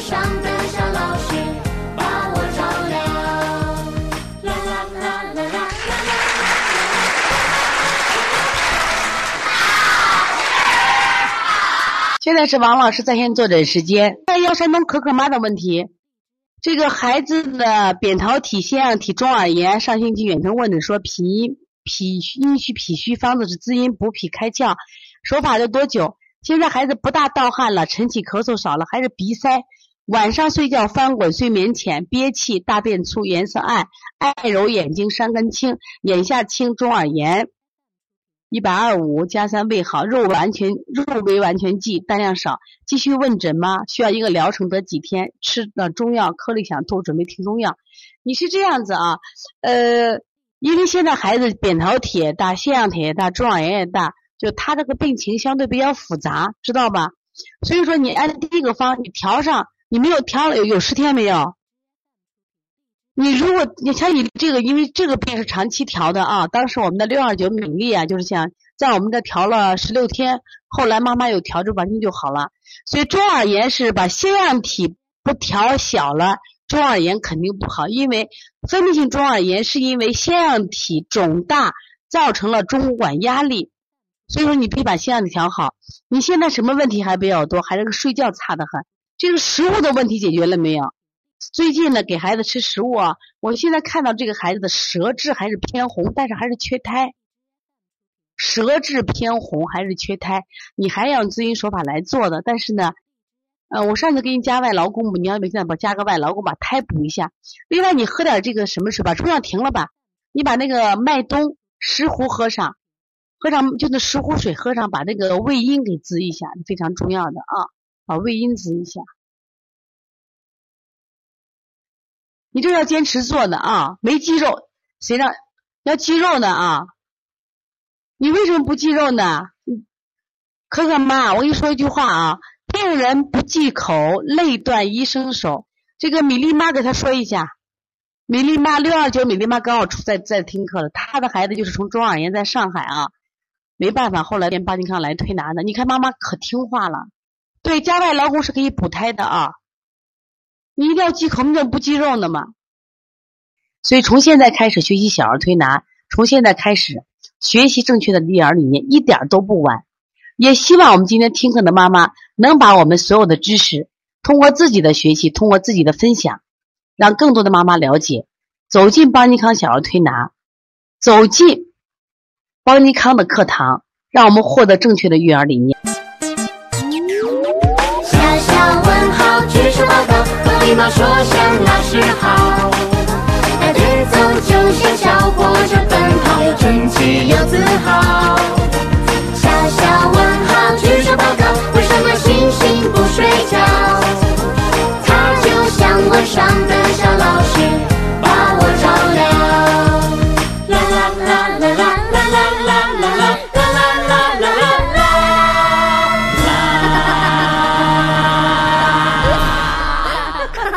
上的小老师把我照亮。现在是王老师在线坐诊时间。但要山东可可妈的问题，这个孩子的扁桃体腺样体中耳炎，上星期远程问诊说脾脾阴虚脾虚方子是滋阴补脾开窍，手法要多久？现在孩子不大盗汗了，晨起咳嗽少了，还是鼻塞。晚上睡觉翻滚，睡眠浅，憋气，大便粗，颜色暗，爱揉眼睛，山根青，眼下青，中耳炎。一百二五加三胃好，肉完全肉没完全忌，单量少。继续问诊吗？需要一个疗程得几天？吃的中药颗粒想吐，准备停中药。你是这样子啊？呃，因为现在孩子扁桃体也大，腺样体也大，中耳炎也大，就他这个病情相对比较复杂，知道吧？所以说你按第一个方，你调上，你没有调有有十天没有？你如果你像你这个，因为这个病是长期调的啊。当时我们的六二九敏丽啊，就是想在我们这调了十六天，后来妈妈有调，就完全就好了。所以中耳炎是把腺样体不调小了，中耳炎肯定不好。因为分泌性中耳炎是因为腺样体肿大造成了中管压力，所以说你可以把腺样体调好。你现在什么问题还比较多？还是个睡觉差的很。这个食物的问题解决了没有？最近呢，给孩子吃食物啊，我现在看到这个孩子的舌质还是偏红，但是还是缺胎。舌质偏红还是缺胎，你还要用滋阴手法来做的。但是呢，呃，我上次给你加外劳宫，你要不现在把加个外劳宫，把胎补一下。另外，你喝点这个什么水，吧中药停了吧。你把那个麦冬十壶喝上，喝上就那十壶水喝上，把那个胃阴给滋一下，非常重要的啊，把胃阴子一下。你这要坚持做的啊，没肌肉，谁让要肌肉呢啊？你为什么不肌肉呢？可可妈，我跟你说一句话啊，病人不忌口，累断医生手。这个米粒妈给他说一下，米粒妈六二九，米粒妈刚好出在在听课了，她的孩子就是从中耳炎在上海啊，没办法，后来练巴金康来推拿的。你看妈妈可听话了，对，加外劳宫是可以补胎的啊。你一定要忌口，你怎么不忌肉呢嘛？所以从现在开始学习小儿推拿，从现在开始学习正确的育儿理念，一点都不晚。也希望我们今天听课的妈妈能把我们所有的知识，通过自己的学习，通过自己的分享，让更多的妈妈了解，走进邦尼康小儿推拿，走进邦尼康的课堂，让我们获得正确的育儿理念。骑马说声。